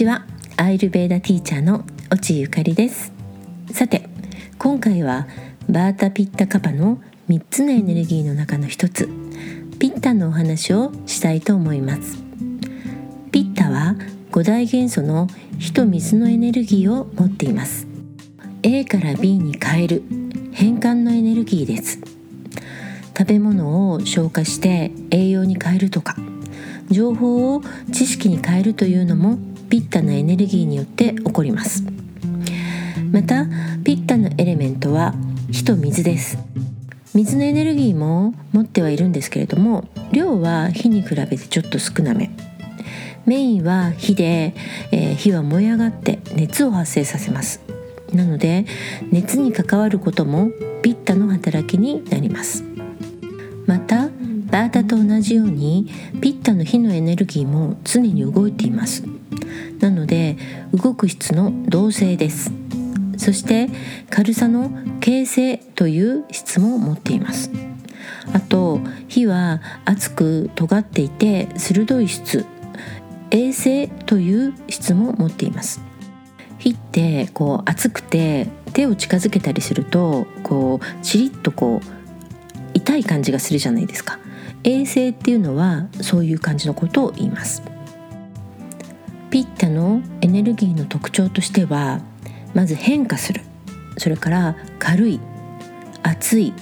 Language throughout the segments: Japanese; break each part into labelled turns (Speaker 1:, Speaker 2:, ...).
Speaker 1: ちは。アイルベーダティーチャーの越智ゆかりです。さて今回はバータピッタカパの3つのエネルギーの中の一つピッタのお話をしたいと思います。ピッタは五大元素の火と水のエネルギーを持っています。A から B に変える変換のエネルギーです。食べ物を消化して栄養に変えるとか情報を知識に変えるというのもピッタのエネルギーによって起こります。またピッタのエレメントは火と水です。水のエネルギーも持ってはいるんですけれども量は火に比べてちょっと少なめ。メインは火で、えー、火は燃え上がって熱を発生させます。なので熱に関わることもピッタの働きになります。またバータと同じようにピッタの火のエネルギーも常に動いています。なので動く質の動性です。そして軽さの形成という質も持っています。あと火は熱く尖っていて鋭い質。衛生という質も持っています。火ってこう熱くて手を近づけたりするとこうチリッとこう痛い感じがするじゃないですか。衛生っていうのはそういう感じのことを言います。ピッタのエネルギーの特徴としてはまず変化する。それから軽い熱い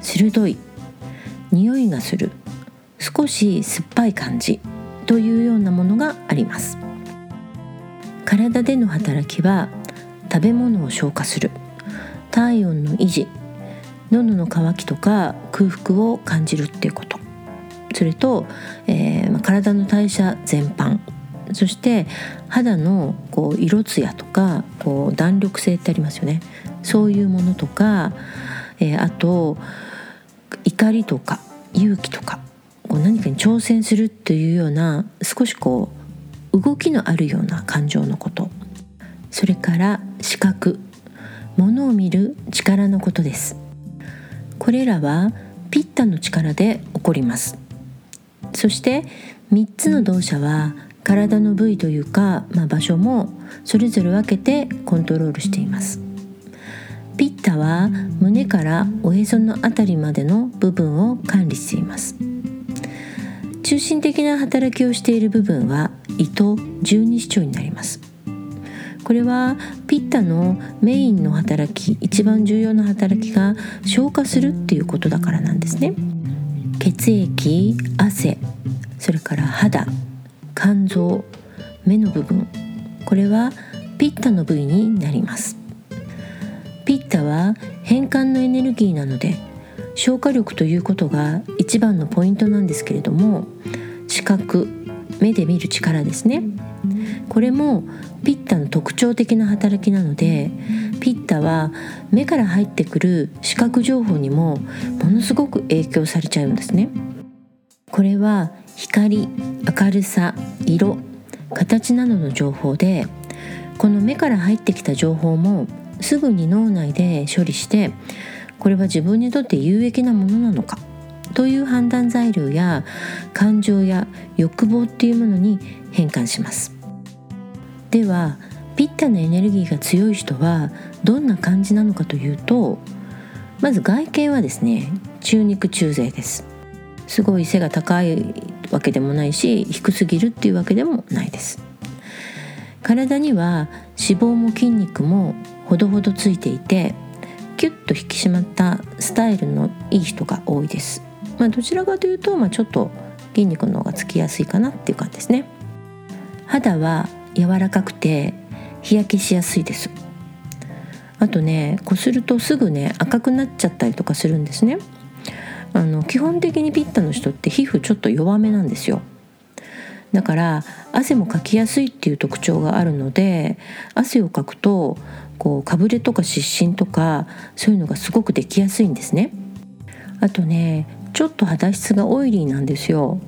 Speaker 1: 鋭い匂いがする。少し酸っぱい感じというようなものがあります。体での働きは食べ物を消化する。体温の維持。喉の渇きとか空腹を感じるっていうこと。それと、えー、体の代謝全般。そして肌のこう色艶とかこう弾力性ってありますよね。そういうものとか、えー、あと怒りとか勇気とかこう何かに挑戦するというような少しこう動きのあるような感情のこと。それから視覚。物を見る力のことです。これらはピッタの力で起こります。そして3つの動作は体の部位というか、まあ、場所もそれぞれ分けてコントロールしています。ピッタは胸からおへそのあたりまでの部分を管理しています。中心的な働きをしている部分は胃と十二指腸になります。これはピッタのメインの働き一番重要な働きが消化するっていうことだからなんですね。血液汗それから肌肝臓目の部分。これはピッタの部位になります。ピッタは変換のエネルギーなので消化力ということが一番のポイントなんですけれども視覚目で見る力ですね。これもピッタの特徴的な働きなのでピッタは目から入ってくる視覚情報にもものすごく影響されちゃうんですね。これは光明るさ色形などの情報でこの目から入ってきた情報もすぐに脳内で処理してこれは自分にとって有益なものなのかという判断材料や感情や欲望っていうものに変換します。ではピッタのエネルギーが強い人はどんな感じなのかというとまず外見はですね中肉中背です。すごい背が高いわけでもないし低すぎるっていうわけでもないです体には脂肪も筋肉もほどほどついていてキュッと引き締まったスタイルのいい人が多いです。まあ、どちらかというと、まあ、ちょっと筋肉の方がつきやすいかなっていう感じですね。肌は柔らかくて日焼けしやすいです。あとねこするとすぐね赤くなっちゃったりとかするんですね。あの基本的にピッタの人って皮膚ちょっと弱めなんですよ。だから汗もかきやすいっていう特徴があるので汗をかくとこうかぶれとか湿疹とかそういうのがすごくできやすいんですね。あとねちょっと肌質がオイリーなんですよ。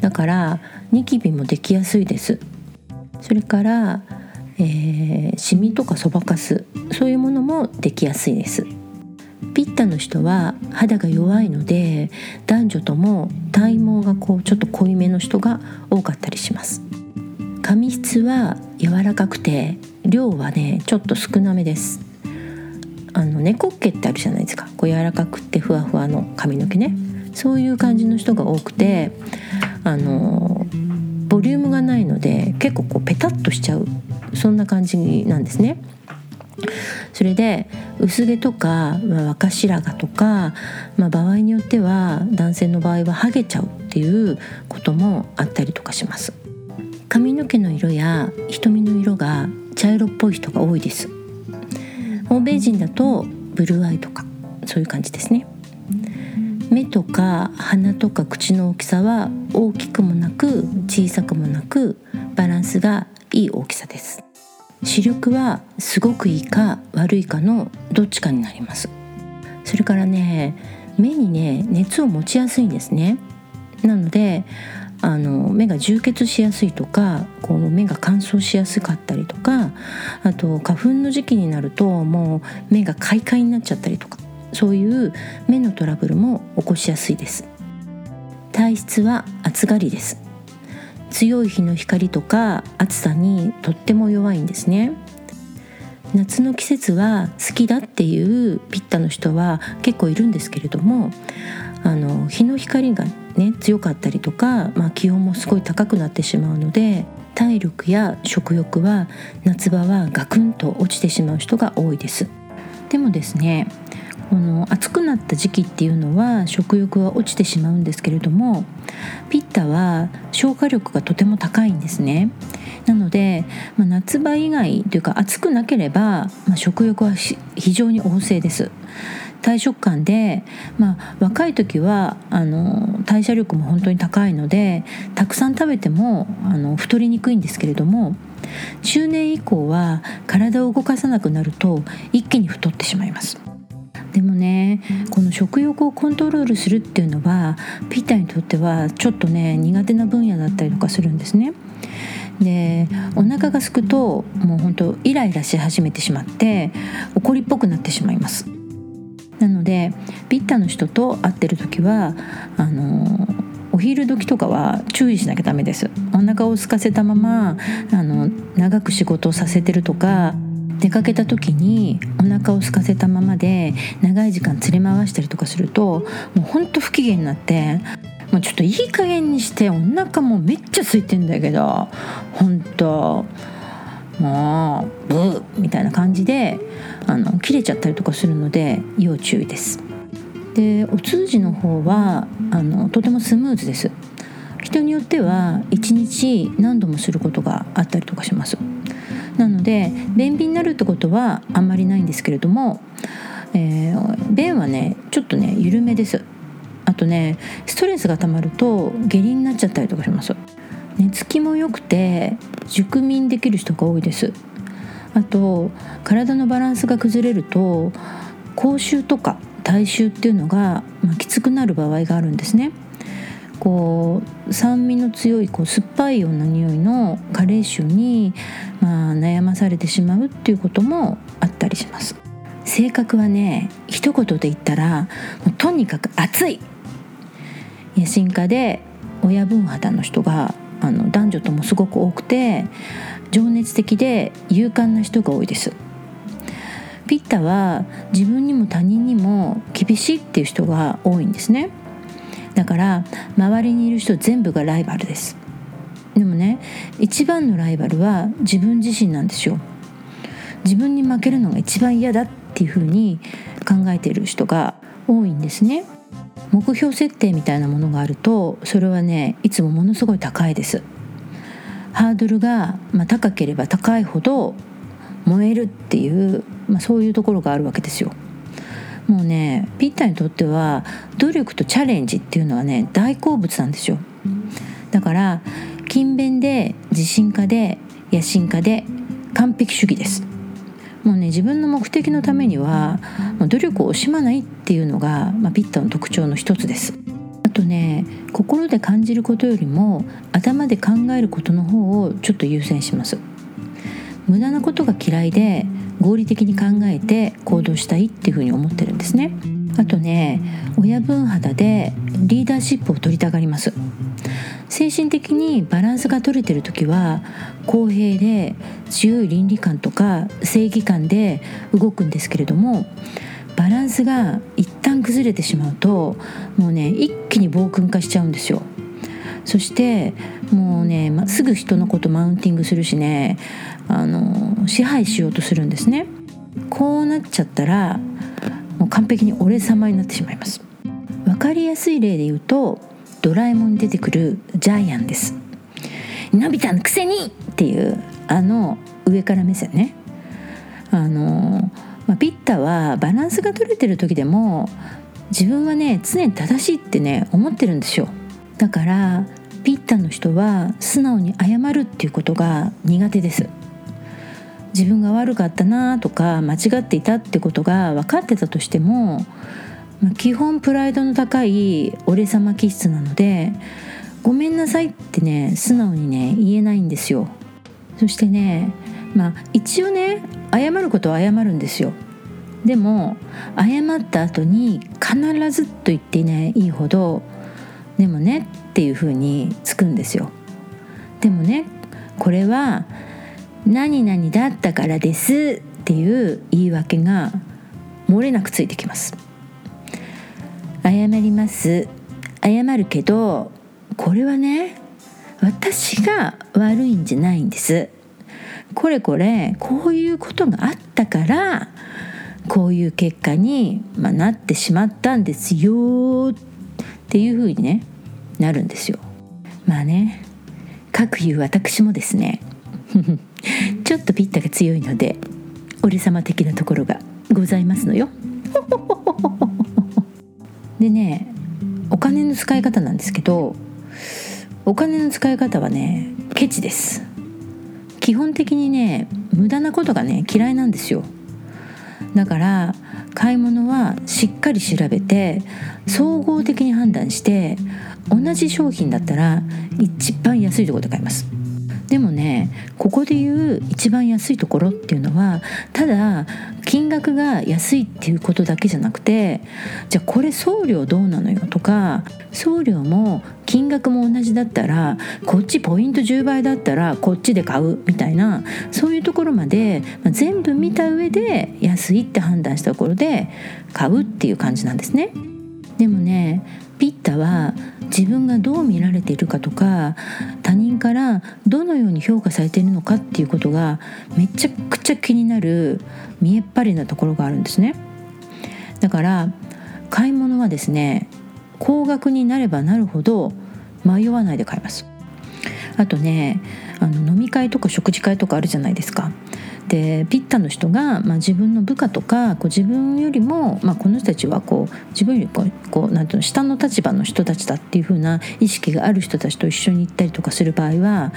Speaker 1: だからニキビもできやすいです。それから、えー、シミとかそばかす。そういうものもできやすいです。ピッタの人は肌が弱いので男女とも体毛がこうちょっと濃いめの人が多かったりします。髪質は柔らかくて量はねちょっと少なめです。あの猫っ毛ってあるじゃないですか。こう柔らかくてふわふわの髪の毛ね。そういう感じの人が多くてあのボリュームがないので結構こうペタッとしちゃう。そんな感じなんですね。それで薄毛とか、まあ、若白髪とか、まあ、場合によっては男性の場合はハゲちゃうっていうこともあったりとかします。髪の毛の色や瞳の色が茶色っぽい人が多いです。欧米人だとブルーアイとかそういう感じですね。目とか鼻とか口の大きさは大きくもなく小さくもなくバランスがいい大きさです。視力はすごくいいか悪いかのどっちかになります。それからね目にね熱を持ちやすいんですね。なのであの目が充血しやすいとかこう目が乾燥しやすかったりとかあと花粉の時期になるともう目が快快になっちゃったりとかそういう目のトラブルも起こしやすいです。体質は暑がりです。強い日の光とか暑さにとっても弱いんですね。夏の季節は好きだっていうピッタの人は結構いるんですけれどもあの日の光がね強かったりとか、まあ、気温もすごい高くなってしまうので体力や食欲は夏場はガクンと落ちてしまう人が多いです。でもですねこの暑くなった時期っていうのは食欲は落ちてしまうんですけれどもピッタは消化力がとても高いんですね。なので、まあ、夏場以外というか暑くなければ、まあ、食欲は非常に旺盛です。大食感で、まあ、若い時はあの代謝力も本当に高いのでたくさん食べてもあの太りにくいんですけれども中年以降は体を動かさなくなると一気に太ってしまいます。でもねこの食欲をコントロールするっていうのはピーターにとってはちょっとね苦手な分野だったりとかするんですね。でお腹がすくともうほんとイライラし始めてしまって怒りっぽくなってしまいます。なのでピッタの人と会ってる時はあのお昼時とかは注意しなきゃダメですお腹を空かせたままあの長く仕事をさせてるとか出かけた時にお腹を空かせたままで長い時間連れ回したりとかするともうほんと不機嫌になってもうちょっといい加減にしてお腹もめっちゃ空いてんだけどほんともうブーみたいな感じであの切れちゃったりとかするので要注意です。でお通じの方はあのとてもスムーズです。人によっては1日何度もすることがあったりとかします。なので便秘になるってことはあんまりないんですけれども、えー、便はねちょっとね緩めです。あとねストレスがたまると下痢になっちゃったりとかします。寝つきも良くて熟眠できる人が多いです。あと体のバランスが崩れると口臭とか体臭っていうのが、まあ、きつくなる場合があるんですね。こう酸味の強いこう酸っぱいような匂いの加齢臭に、まあ、悩まされてしまうっていうこともあったりします。性格はね一言で言ったらとにかく熱い。野心家で親分肌の人があの男女ともすごく多くて情熱的で勇敢な人が多いです。ピッタは自分にも他人にも厳しいっていう人が多いんですね。だから周りにいる人全部がライバルです。でもね一番のライバルは自分自身なんですよ。自分に負けるのが一番嫌だっていうふうに考えている人が多いんですね。目標設定みたいなものがあるとそれはねいつもものすごい高いです。ハードルが、まあ、高ければ高いほど燃えるっていう、まあ、そういうところがあるわけですよ。もうねピッタにとっては努力とチャレンジっていうのはね大好物なんですよ。だから勤勉で自信家で野心家で完璧主義です。もうね自分の目的のためには努力を惜しまないっていうのが、まあ、ピッタの特徴の一つです。あとね心で感じることよりも頭で考えることの方をちょっと優先します。無駄なことが嫌いで合理的に考えて行動したいっていうふうに思ってるんですねあとね親分肌でリーダーシップを取りたがります精神的にバランスが取れてる時は公平で強い倫理観とか正義感で動くんですけれどもバランスが一旦崩れてしまうともうね一気に暴君化しちゃうんですよ。そしてもうね、ま、すぐ人のことマウンティングするしねあの支配しようとするんですね。こうなっちゃったらもう完璧に俺様になってしまいます。わかりやすい例で言うとドラえもんに出てくるジャイアンですのび太のくせにっていうあの上から目線ねあの、まあ、ピッタはバランスが取れてる時でも自分はね常に正しいってね思ってるんですよだからピッタの人は素直に謝るっていうことが苦手です自分が悪かったなとか間違っていたってことが分かってたとしても基本プライドの高い俺様気質なのでごめんなさいってね素直にね言えないんですよ。そしてねまあ一応ね謝ることは謝るんですよ。でも謝った後に必ずと言ってねいいほどでもねっていう風につくんですよ。でもねこれは何々だったからですっていう言い訳が漏れなくついてきます。謝ります。謝るけどこれはね私が悪いんじゃないんです。これこれこういうことがあったからこういう結果に、まあ、なってしまったんですよ。っていうふうにねなるんですよ。まあねかくいう私もですね。ちょっとピッタが強いので俺様的なところがございますのよ。でねお金の使い方なんですけどお金の使い方はねケチです。基本的にね無駄なことがね嫌いなんですよ。だから買い物はしっかり調べて総合的に判断して同じ商品だったら一番安いところで買います。でもねここでいう一番安いところっていうのはただ金額が安いっていうことだけじゃなくてじゃあこれ送料どうなのよとか送料も金額も同じだったらこっちポイント10倍だったらこっちで買うみたいなそういうところまで、まあ、全部見た上で安いって判断したところで買うっていう感じなんですね。でもねピッタは自分がどう見られているかとか他人からどのように評価されているのかっていうことがめちゃくちゃ気になる見えっ張りなところがあるんですね。だから買い物はですね高額になればなるほど迷わないで買います。あとねあの飲み会とか食事会とかあるじゃないですか。でピッタの人が、まあ、自分の部下とかこう自分よりも、まあ、この人たちはこう自分よりこうこうなんていうの下の立場の人たちだっていう風な意識がある人たちと一緒に行ったりとかする場合は、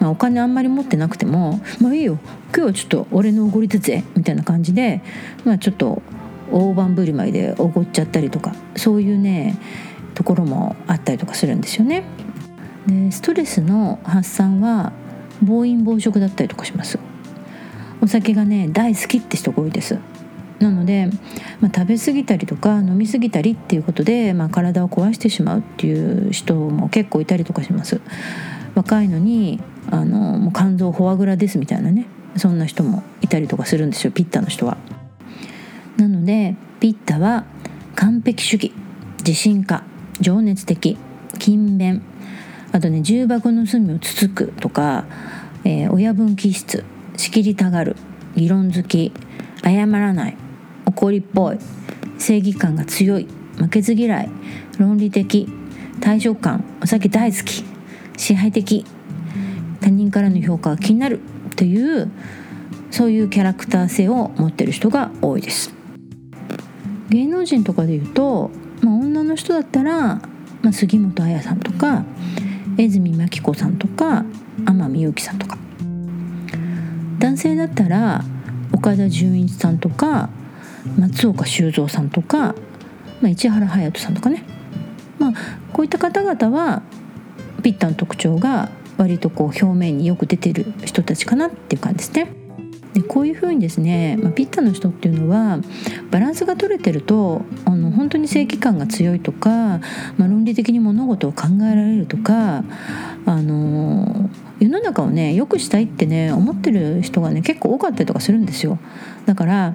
Speaker 1: まあ、お金あんまり持ってなくても「まあいいよ今日はちょっと俺のおごりだぜ」みたいな感じで、まあ、ちょっと大盤振る舞いでおごっちゃったりとかそういうねところもあったりとかするんですよね。でストレスの発散は暴飲暴食だったりとかします。お酒がね大好きって人が多いです。なので、まあ、食べ過ぎたりとか飲み過ぎたりっていうことで、まあ、体を壊してしまうっていう人も結構いたりとかします。若いのにあのもう肝臓フォアグラですみたいなねそんな人もいたりとかするんですよピッタの人は。なのでピッタは完璧主義自信家情熱的勤勉あとね重箱の隅をつつくとか、えー、親分気質仕切りたがる議論好き謝らない。怒りっぽい。正義感が強い。負けず嫌い。論理的。対象感。お酒大好き支配的。他人からの評価が気になる。というそういうキャラクター性を持ってる人が多いです。芸能人とかで言うと、まあ、女の人だったら、まあ、杉本彩さんとか江住真紀子さんとか天海祐希さんとか。男性だったら岡田准一さんとか松岡修造さんとか、まあ、市原隼人さんとかね、まあ、こういった方々はピッタの特徴が割とこう表面によく出てる人たちかなっていう感じですね。でこういうふうにですね、まあ、ピッタの人っていうのはバランスが取れてるとあの本当に正義感が強いとか、まあ、論理的に物事を考えられるとかあの世の中をね良くしたいってね思ってる人がね結構多かったりとかするんですよ。だから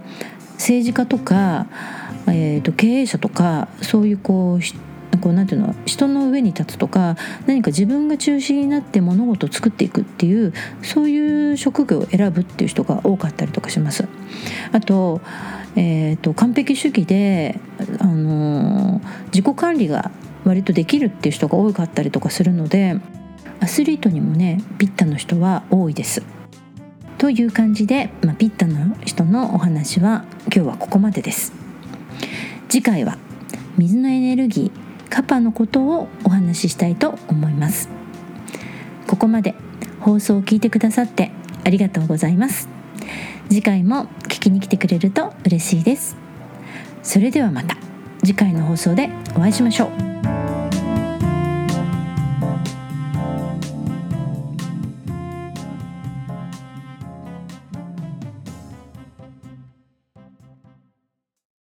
Speaker 1: 政治家とか、えーと、経営者とかそういうこうこうなんていうの人の上に立つとか何か自分が中心になって物事を作っていくっていうそういう職業を選ぶっていう人が多かったりとかします。あと,、えーと、完璧主義で、あの自己管理が割とできるっていう人が多かったりとかするのでアスリートにもねピッタの人は多いです。という感じで、まあ、ピッタの人のお話は今日はここまでです。次回は水のエネルギーカパのことをお話ししたいと思いますここまで放送を聞いてくださってありがとうございます次回も聞きに来てくれると嬉しいですそれではまた次回の放送でお会いしましょう